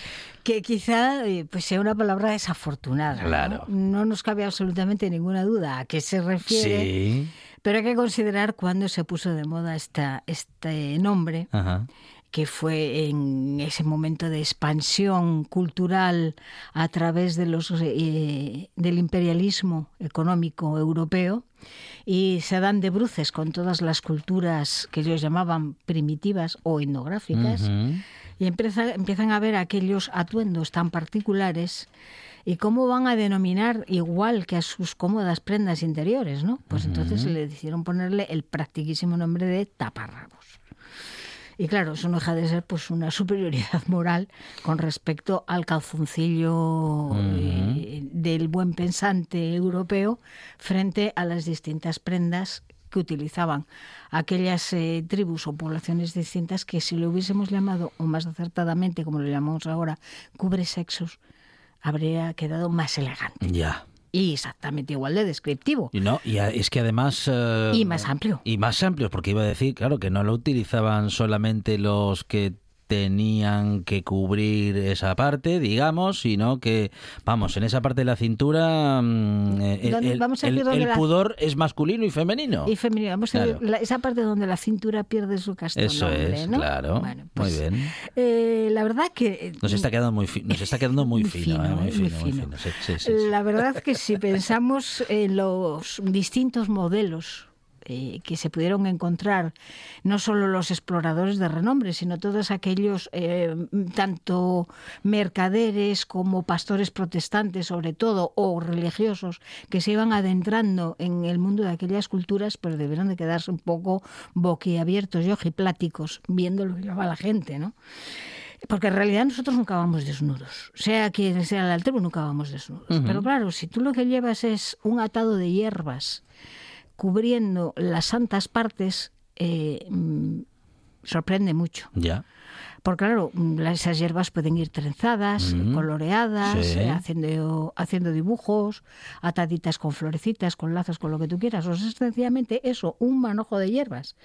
Que quizá eh, pues sea una palabra desafortunada. ¿no? Claro. ¿no? nos cabe absolutamente ninguna duda a qué se refiere. Sí. Pero hay que considerar cuándo se puso de moda esta, este nombre. Ajá. que fue en ese momento de expansión cultural a través de los, eh, del imperialismo económico europeo y se dan de bruces con todas las culturas que ellos llamaban primitivas o etnográficas Ujú. y empieza- empiezan a ver aquellos atuendos tan particulares y cómo van a denominar igual que a sus cómodas prendas interiores, ¿no? Pues entonces le hicieron ponerle el practiquísimo nombre de taparrabos. Y claro, eso no deja de ser pues una superioridad moral con respecto al calzoncillo eh, del buen pensante europeo frente a las distintas prendas que utilizaban aquellas eh, tribus o poblaciones distintas que si lo hubiésemos llamado, o más acertadamente como lo llamamos ahora, cubre sexos, habría quedado más elegante Ya. y exactamente igual de descriptivo. Y no, y a- es que además... eh, Y más amplio. Y más amplios, porque iba a decir, claro, que no lo utilizaban solamente los que tenían que cubrir esa parte, digamos, sino que, vamos, en esa parte de la cintura mm, eh, el, ¿Dónde- el- vamos a el- decir dónde el la- pudor es masculino y femenino. Y femenino, vamos a ver, la- esa parte donde la cintura pierde su castón Eso es, ¿no? claro. Bueno, Muy pues, bien. eh, la verdad que... eh, Nos está quedando muy, fi- nos está quedando muy, Muy fino, fino, eh, muy eh, fino, muy muy fino. fino. Sí, sí, sí, sí. La verdad que si pensamos en los distintos modelos eh, que se pudieron encontrar, no solo los exploradores de renombre, sino todos aquellos, eh, tanto mercaderes como pastores protestantes, sobre todo, o religiosos, que se iban adentrando en el mundo de aquellas culturas, pues debieron de quedarse un poco boquiabiertos y ojipláticos viendo lo que llevaba la gente, ¿no? Porque en realidad nosotros nunca vamos desnudos. Sea quien sea el altero, nunca vamos desnudos. Pero claro, si tú lo que llevas es un atado de hierbas cubriendo las santas partes, eh, mm, sorprende mucho. Ya. Porque claro, mm, esas hierbas pueden ir trenzadas, Mm. coloreadas, Sí. eh, haciendo, haciendo dibujos, ataditas con florecitas, con lazos, con lo que tú quieras. O sea, es sencillamente eso, un manojo de hierbas.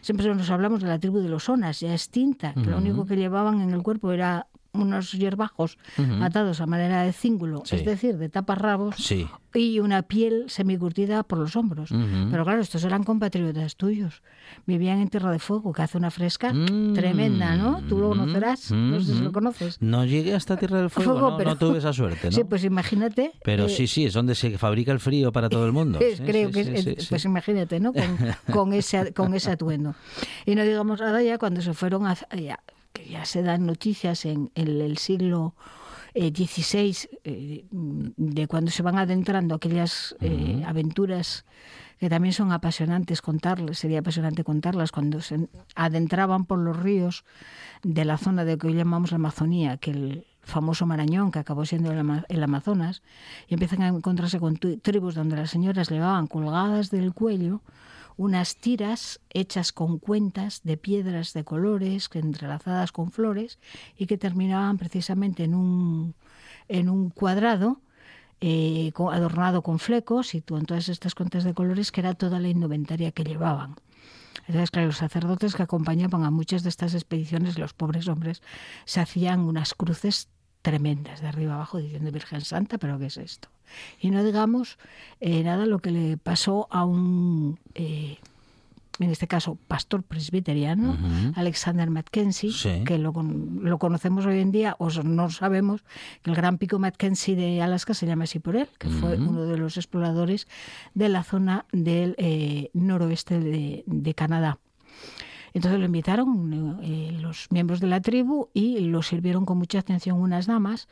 Siempre nos hablamos de la tribu de los Onas, ya extinta, que lo único que llevaban en el cuerpo era unos hierbajos atados a manera de cíngulo, Sí. es decir, de taparrabos, Sí. y una piel semicurtida por los hombros. Ujú. Pero claro, estos eran compatriotas tuyos. Vivían en Tierra de Fuego, que hace una fresca Mm. tremenda, ¿no? Tú lo conocerás, no sé si lo Mm. conoces. No llegué hasta Tierra del Fuego, Fuego, no, pero- no tuve esa suerte, ¿no? Sí, pues imagínate. Pero eh, sí, sí, es donde se fabrica el frío para todo el mundo. Sí, creo que es- sí. pues imagínate, ¿no? Con, con ese con ese atuendo. Y no digamos nada ya cuando se fueron a ya, que ya se dan noticias en, en el siglo eh, XVI eh, de cuando se van adentrando aquellas eh, aventuras que también son apasionantes contarlas, sería apasionante contarlas cuando se adentraban por los ríos de la zona de que hoy llamamos la Amazonía, que el famoso Marañón, que acabó siendo el, el Amazonas, y empiezan a encontrarse con tribus donde las señoras llevaban colgadas del cuello unas tiras hechas con cuentas de piedras de colores entrelazadas con flores y que terminaban precisamente en un, en un cuadrado eh, adornado con flecos y con todas estas cuentas de colores que era toda la indumentaria que llevaban. Entonces, claro, los sacerdotes que acompañaban a muchas de estas expediciones, los pobres hombres, se hacían unas cruces tremendas de arriba abajo diciendo Virgen Santa, pero ¿qué es esto? Y no digamos eh, nada lo que le pasó a un, eh, en este caso, pastor presbiteriano, Alexander Mackenzie, Sí. que lo, con- lo conocemos hoy en día, o no sabemos que el gran pico Mackenzie de Alaska se llama así por él, que fue uno de los exploradores de la zona del eh, noroeste de, de Canadá. Entonces lo invitaron eh, los miembros de la tribu y lo sirvieron con mucha atención unas damas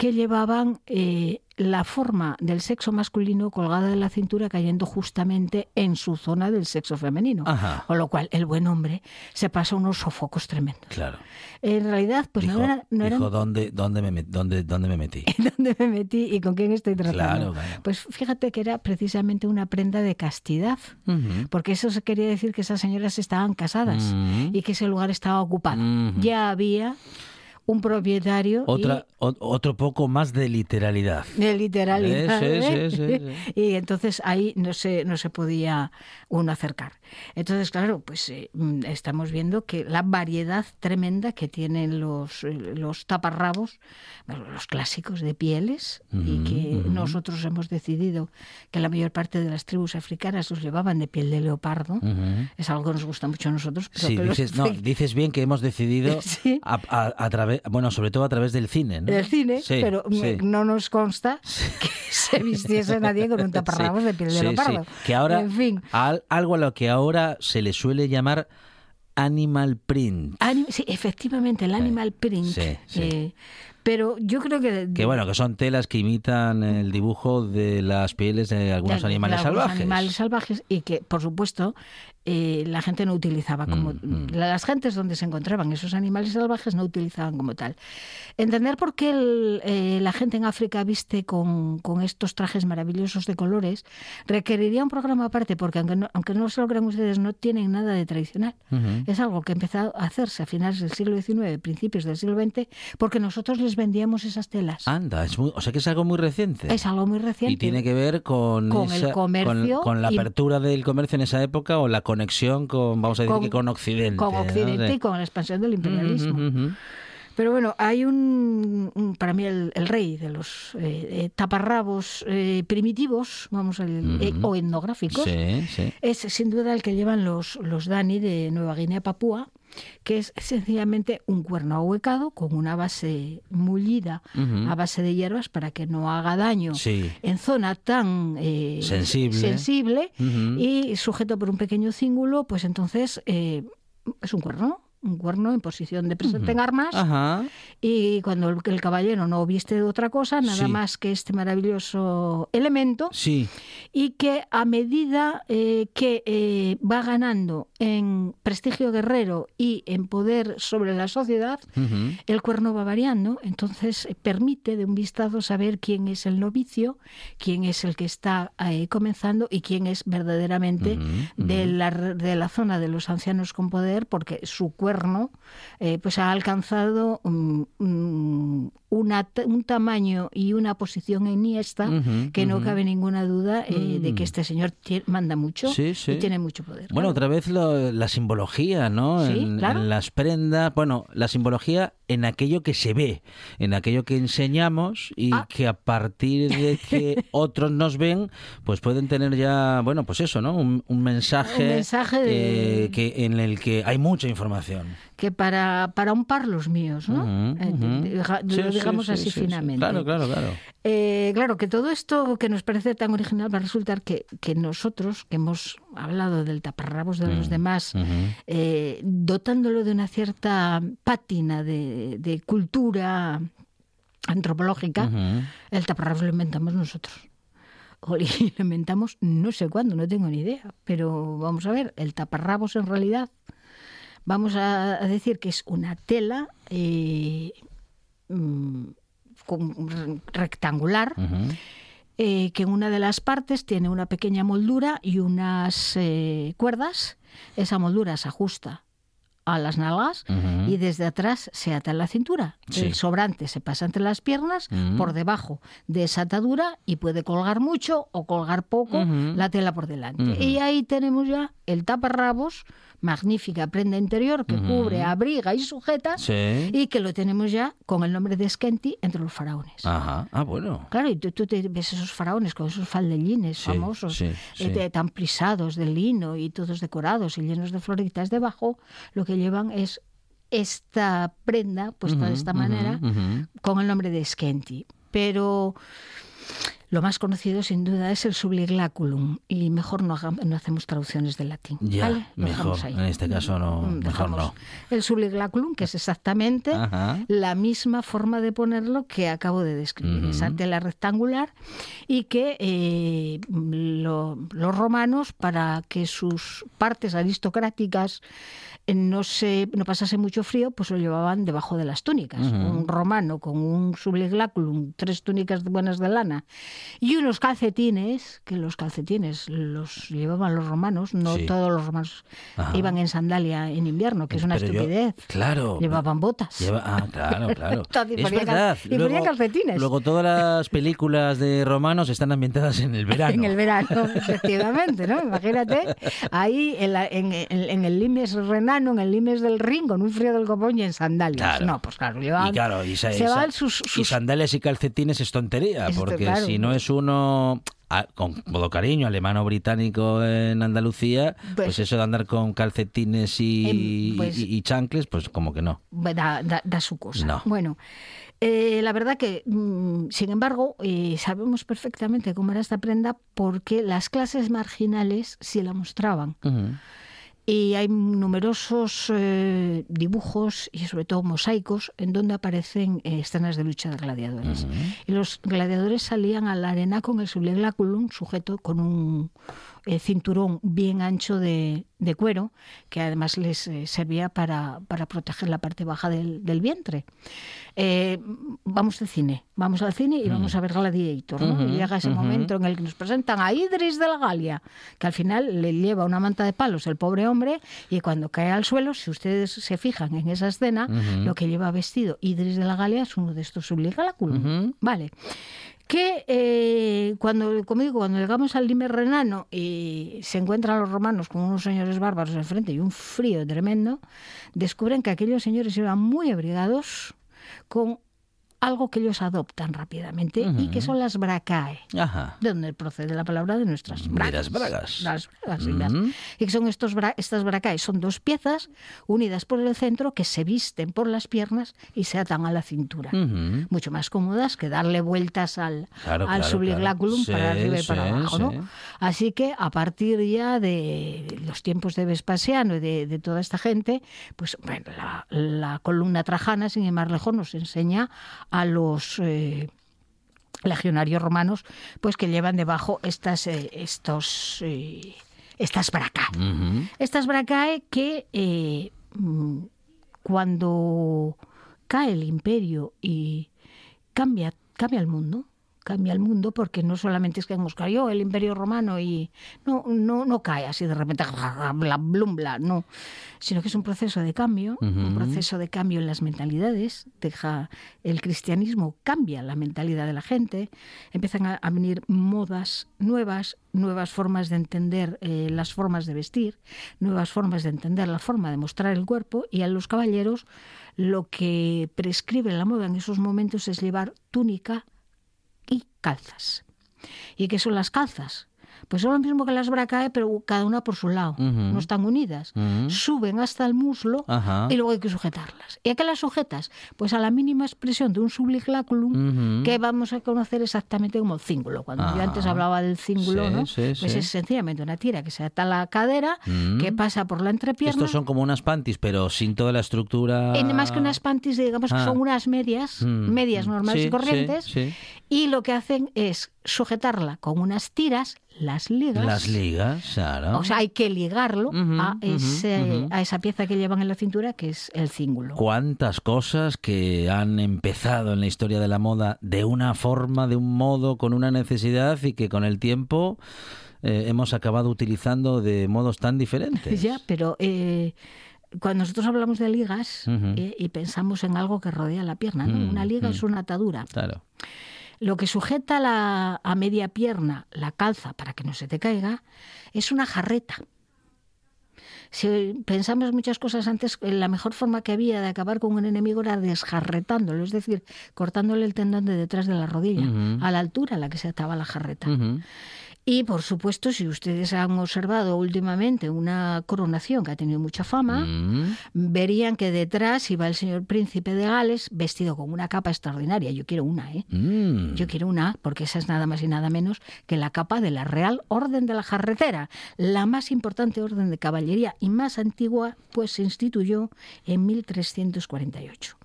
que llevaban eh, la forma del sexo masculino colgada de la cintura cayendo justamente en su zona del sexo femenino. Ajá. Con lo cual el buen hombre se pasa unos sofocos tremendos. Claro. En realidad, pues dijo, no, era, no eran dijo, ¿dónde, dónde, me, dónde, ¿dónde me metí? dónde me metí y con quién estoy tratando. Claro, claro. Pues fíjate que era precisamente una prenda de castidad, Ujú. porque eso se quería decir que esas señoras estaban casadas Ujú. y que ese lugar estaba ocupado. Ujú. Ya había un propietario Otra, o- otro poco más de literalidad. de literalidad. Sí, ¿eh? sí. Y entonces ahí no se, no se podía uno acercar. Entonces, claro, pues eh, mm, estamos viendo que la variedad tremenda que tienen los, eh, los taparrabos, los clásicos de pieles, y Ujú, que ujú. nosotros hemos decidido que la mayor parte de las tribus africanas los llevaban de piel de leopardo. Ujú. Es algo que nos gusta mucho a nosotros. pero Sí, que los dices, no, dices bien que hemos decidido Sí. a, a- a través, bueno, sobre todo a través del cine, ¿no? del cine, Sí, pero sí. me- no nos consta que se vistiese nadie con un taparrabos Sí, de piel de sí, leopardo. sí. Que ahora, En fin. al- algo a lo que ahora se le suele llamar animal print. Anim- sí, efectivamente, el animal print. sí, sí. eh, pero yo creo que... Que bueno, que son telas que imitan el dibujo de las pieles de algunos de- animales de algunos salvajes. animales salvajes y que, por supuesto, eh, la gente no utilizaba como... Mm, Las gentes donde se encontraban esos animales salvajes no utilizaban como tal. Entender por qué el, eh, la gente en África viste con, con estos trajes maravillosos de colores requeriría un programa aparte, porque aunque no, aunque no se lo crean ustedes, no tienen nada de tradicional. Es algo que empezó a hacerse a finales del siglo XIX, principios del siglo XX, porque nosotros les vendíamos esas telas. Anda, es muy, o sea que es algo muy reciente. Es algo muy reciente. Y tiene que ver con, Con el comercio con, con la y- apertura del comercio en esa época o la conexión con, vamos a decir Con- que con Occidente. con. Occidente y con la expansión del imperialismo. Pero bueno, hay un, un- para mí el, el rey de los eh, eh, taparrabos eh, primitivos, vamos eh, o etnográficos, Sí, sí. es sin duda el que llevan los, los Dani de Nueva Guinea Papúa, que es sencillamente un cuerno ahuecado con una base mullida a base de hierbas para que no haga daño Sí. en zona tan eh, Sensible. y sujeto por un pequeño cíngulo, pues entonces eh, es un cuerno, un cuerno en posición de presente en armas Ajá. y cuando el, el caballero no viste de otra cosa, nada Sí. más que este maravilloso elemento Sí. y que a medida eh, que eh, va ganando en prestigio guerrero y en poder sobre la sociedad, el cuerno va variando, entonces eh, permite de un vistazo saber quién es el novicio, quién es el que está comenzando y quién es verdaderamente de, la, de la zona de los ancianos con poder, porque su cuerno eh, pues ha alcanzado mm, mm, una t- un tamaño y una posición Ujú, que no cabe ninguna duda eh, de que Mm. este señor manda mucho Sí, sí. y tiene mucho poder. Bueno, otra vez lo- la simbología, ¿no? Sí, en, claro. en las prendas, bueno, la simbología en aquello que se ve, en aquello que enseñamos y Ah. que a partir de que otros nos ven, pues pueden tener ya, bueno, pues eso, ¿no? Un, un mensaje, Un mensaje de- eh, que en el que hay mucha información. Que para, para un par los míos, ¿no? Eh, ujú. diga- Sí, lo sí, digamos sí, así sí, sí. finamente. Claro, claro, claro. Eh, claro, que todo esto que nos parece tan original va a resultar que, que nosotros, que hemos hablado del taparrabos de los Mm, demás, eh, dotándolo de una cierta pátina de, de cultura antropológica, el taparrabos lo inventamos nosotros. O lo inventamos no sé cuándo, no tengo ni idea. Pero vamos a ver, el taparrabos en realidad, vamos a, decir que es una tela eh, mm, rectangular eh, que en una de las partes tiene una pequeña moldura y unas eh, cuerdas. Esa moldura se ajusta a las nalgas y desde atrás se ata en la cintura. Sí. El sobrante se pasa entre las piernas por debajo de esa atadura y puede colgar mucho o colgar poco la tela por delante. Y ahí tenemos ya el taparrabos, magnífica prenda interior que cubre, abriga y sujeta Sí. y que lo tenemos ya con el nombre de Skenti entre los faraones. Ajá. Ah, bueno. Claro, y tú, tú te ves esos faraones con esos faldellines Sí, famosos, sí, eh, tan plisados de lino y todos decorados y llenos de floritas debajo, lo que llevan es esta prenda puesta de esta manera con el nombre de Skenti. Pero lo más conocido sin duda es el subliglaculum y mejor no, haga- no hacemos traducciones del latín. Ya, mejor. ahí. En este caso no, Mm, mejor no. El subliglaculum, que es exactamente Ajá. la misma forma de ponerlo que acabo de describir, Ujú. esa tela rectangular y que eh, lo- los romanos, para que sus partes aristocráticas eh, no se no pasase mucho frío, pues lo llevaban debajo de las túnicas. Un romano con un subliglaculum, tres túnicas buenas de lana y unos calcetines, que los calcetines los llevaban los romanos, no Sí. todos los romanos Ajá. iban en sandalia en invierno, que es una Pero yo- estupidez. claro. Llevaban botas. Lleva- ah, claro, claro. Entonces, es cal- verdad. y ponía calcetines. Luego todas las películas de romanos están ambientadas en el verano. En el verano, efectivamente, ¿no? Imagínate, ahí en, la- en- en- en el limes renano, en el limes del ring, con un frío del copón y en sandalias. Claro. No, pues claro, llevaban, y claro, y, sa- se y van sus, y sus- sandalias y calcetines es tontería, Esto, porque claro. si no es uno a- con todo cariño alemano británico en Andalucía, pues, Pues- eso de andar con calcetines y, Em, pues- y- y chancles, pues como que no. da, da- da su cosa. No. Bueno, eh, la verdad que, mm, sin embargo, eh, sabemos perfectamente cómo era esta prenda porque las clases marginales sí la mostraban. Y hay numerosos eh, dibujos y sobre todo mosaicos en donde aparecen eh, escenas de lucha de gladiadores. Y los gladiadores salían a la arena con el sublegláculum sujeto con un eh, cinturón bien ancho de, de cuero que además les eh, servía para, para proteger la parte baja del, del vientre. Eh, vamos al cine, vamos al cine y vamos a ver Gladiator. ¿no? Y llega ese momento en el que nos presentan a Idris de la Galia, que al final le lleva una manta de palos el pobre hombre y cuando cae al suelo, si ustedes se fijan en esa escena, lo que lleva vestido Idris de la Galia es uno de estos subligáculos. Ujú. Vale. Que eh, cuando, como cuando llegamos al Lime Renano y se encuentran los romanos con unos señores bárbaros enfrente y un frío tremendo, descubren que aquellos señores iban muy abrigados con algo que ellos adoptan rápidamente y que son las bracae Ajá. de donde procede la palabra de nuestras bragas. las bragas. Las bragas, las- Ujú. Y que son estos bra- estas bracae, son dos piezas unidas por el centro que se visten por las piernas y se atan a la cintura. Mucho más cómodas que darle vueltas al, Claro, al claro, para arriba y para sí, abajo. Así que a partir ya de los tiempos de Vespasiano y de, de toda esta gente, pues bueno, la, la columna trajana, sin ir más lejos, nos enseña a los eh, legionarios romanos, pues que llevan debajo estas, eh, estos, eh, estas bracae. Estas bracae que eh, mm, cuando cae el imperio y cambia, cambia el mundo, cambia el mundo porque no solamente es que nos cayó el imperio romano y no, no, no cae así de repente, bla, blum, bla, no, sino que es un proceso de cambio, un proceso de cambio en las mentalidades, deja el cristianismo cambia la mentalidad de la gente, empiezan a, a venir modas nuevas, nuevas formas de entender eh, las formas de vestir, nuevas formas de entender la forma de mostrar el cuerpo y a los caballeros lo que prescribe la moda en esos momentos es llevar túnica y calzas. ¿Y qué son las calzas? Pues son lo mismo que las bracae, pero cada una por su lado. No están unidas. Suben hasta el muslo Ajá. y luego hay que sujetarlas. ¿Y a qué las sujetas? Pues a la mínima expresión de un subligláculum Ujú. que vamos a conocer exactamente como el cíngulo. Cuando yo antes hablaba del cíngulo, Sí, ¿no? sí, pues sí. es sencillamente una tira que se ata a la cadera, que pasa por la entrepierna. Estos son como unas panties, pero sin toda la estructura. En más que unas panties, digamos que Ah. son unas medias, medias normales y corrientes, y lo que hacen es sujetarla con unas tiras, las ligas. Las ligas, claro. O sea, hay que ligarlo a, ese- a esa pieza que llevan en la cintura, que es el cíngulo. Cuántas cosas que han empezado en la historia de la moda de una forma, de un modo, con una necesidad y que con el tiempo eh, hemos acabado utilizando de modos tan diferentes. Ya, pero eh, cuando nosotros hablamos de ligas eh, y pensamos en algo que rodea la pierna, ¿no? Mm, una liga mm. es una atadura. Claro. Lo que sujeta la, a media pierna la calza para que no se te caiga es una jarreta. Si pensamos muchas cosas antes, eh, la mejor forma que había de acabar con un enemigo era desjarretándolo, es decir, cortándole el tendón de detrás de la rodilla, a la altura a la que se ataba la jarreta. Y por supuesto, si ustedes han observado últimamente una coronación que ha tenido mucha fama, Mm. verían que detrás iba el señor príncipe de Gales vestido con una capa extraordinaria. Yo quiero una, ¿eh? Mm. Yo quiero una, porque esa es nada más y nada menos que la capa de la Real Orden de la Jarretera, la más importante orden de caballería y más antigua, pues se instituyó en 1348.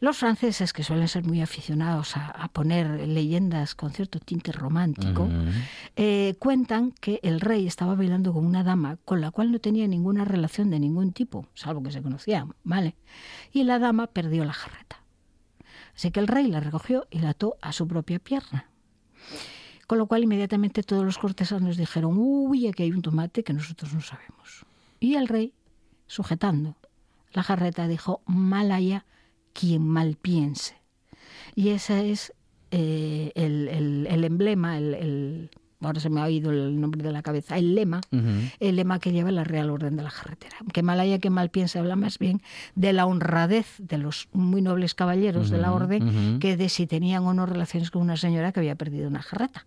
Los franceses, que suelen ser muy aficionados a, a poner leyendas con cierto tinte romántico, Ujú. eh, cuentan que el rey estaba bailando con una dama con la cual no tenía ninguna relación de ningún tipo, salvo que se conocían, ¿vale? Y la dama perdió la jarreta. Así que el rey la recogió y la ató a su propia pierna. Con lo cual inmediatamente todos los cortesanos dijeron, uy, aquí hay un tomate que nosotros no sabemos. Y el rey, sujetando la jarreta, dijo, mal haya quien mal piense. Y ese es eh, el, el- el emblema, el, el- ahora se me ha oído el nombre de la cabeza, el lema, el lema que lleva la Real Orden de la Carretera. Que mal haya que mal piense habla más bien de la honradez de los muy nobles caballeros de la orden que de si tenían o no relaciones con una señora que había perdido una jarreta.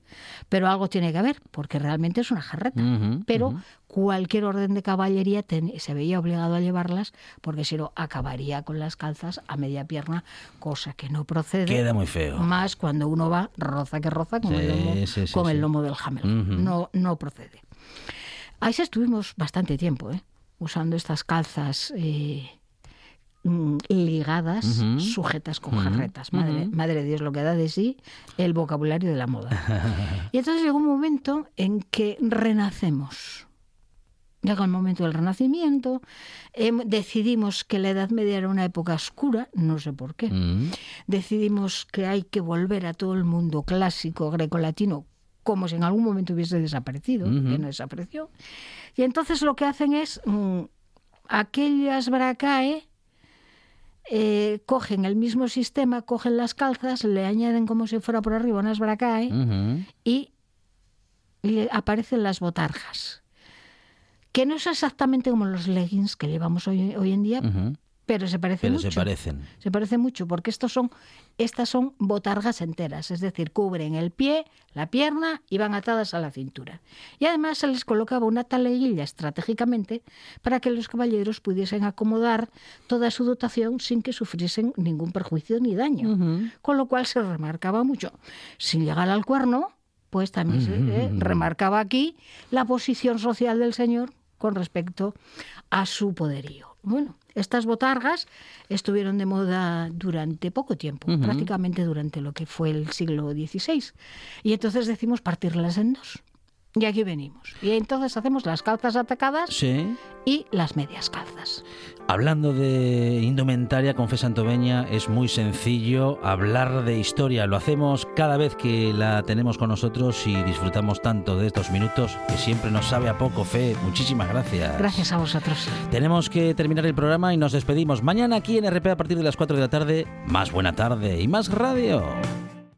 Pero algo tiene que haber, porque realmente es una jarreta. Pero cualquier orden de caballería ten- se veía obligado a llevarlas, porque si no acabaría con las calzas a media pierna, cosa que no procede. Queda muy feo. Más cuando uno va roza que roza con, el, lomo, sí, sí, con el sí. lomo del No, no procede. Ahí estuvimos bastante tiempo, ¿eh? usando estas calzas eh, mm, ligadas, sujetas con jarretas. Madre, madre de Dios, lo que da de sí el vocabulario de la moda. y entonces llegó un momento en que renacemos. Llega el momento del renacimiento, em, decidimos que la Edad Media era una época oscura, no sé por qué. Mm. Decidimos que hay que volver a todo el mundo clásico grecolatino como si en algún momento hubiese desaparecido, que no desapareció. Y entonces lo que hacen es mm, aquellas bracae eh, cogen el mismo sistema, cogen las calzas, le añaden como si fuera por arriba unas bracae Ujú. y le aparecen las botargas. Que no es exactamente como los leggings que llevamos hoy, hoy en día. Pero se parece Pero mucho. se parecen. Mucho porque estos son, estas son botargas enteras, es decir, cubren el pie, la pierna y van atadas a la cintura. Y además se les colocaba una taleguilla estratégicamente para que los caballeros pudiesen acomodar toda su dotación sin que sufriesen ningún perjuicio ni daño. Con lo cual se remarcaba mucho. Sin llegar al cuerno, pues también se eh, remarcaba aquí la posición social del señor con respecto a su poderío. Bueno, estas botargas estuvieron de moda durante poco tiempo, prácticamente durante lo que fue el siglo XVI. Y entonces decimos partirlas en dos. Y aquí venimos. Y entonces hacemos las calzas atacadas Sí. y las medias calzas. Hablando de indumentaria, con Fe Santoveña, es muy sencillo hablar de historia. Lo hacemos cada vez que la tenemos con nosotros y disfrutamos tanto de estos minutos que siempre nos sabe a poco, Fe. Muchísimas gracias. Gracias a vosotros. Tenemos que terminar el programa y nos despedimos. Mañana aquí en RP a partir de las 4 de la tarde, más buena tarde y más radio.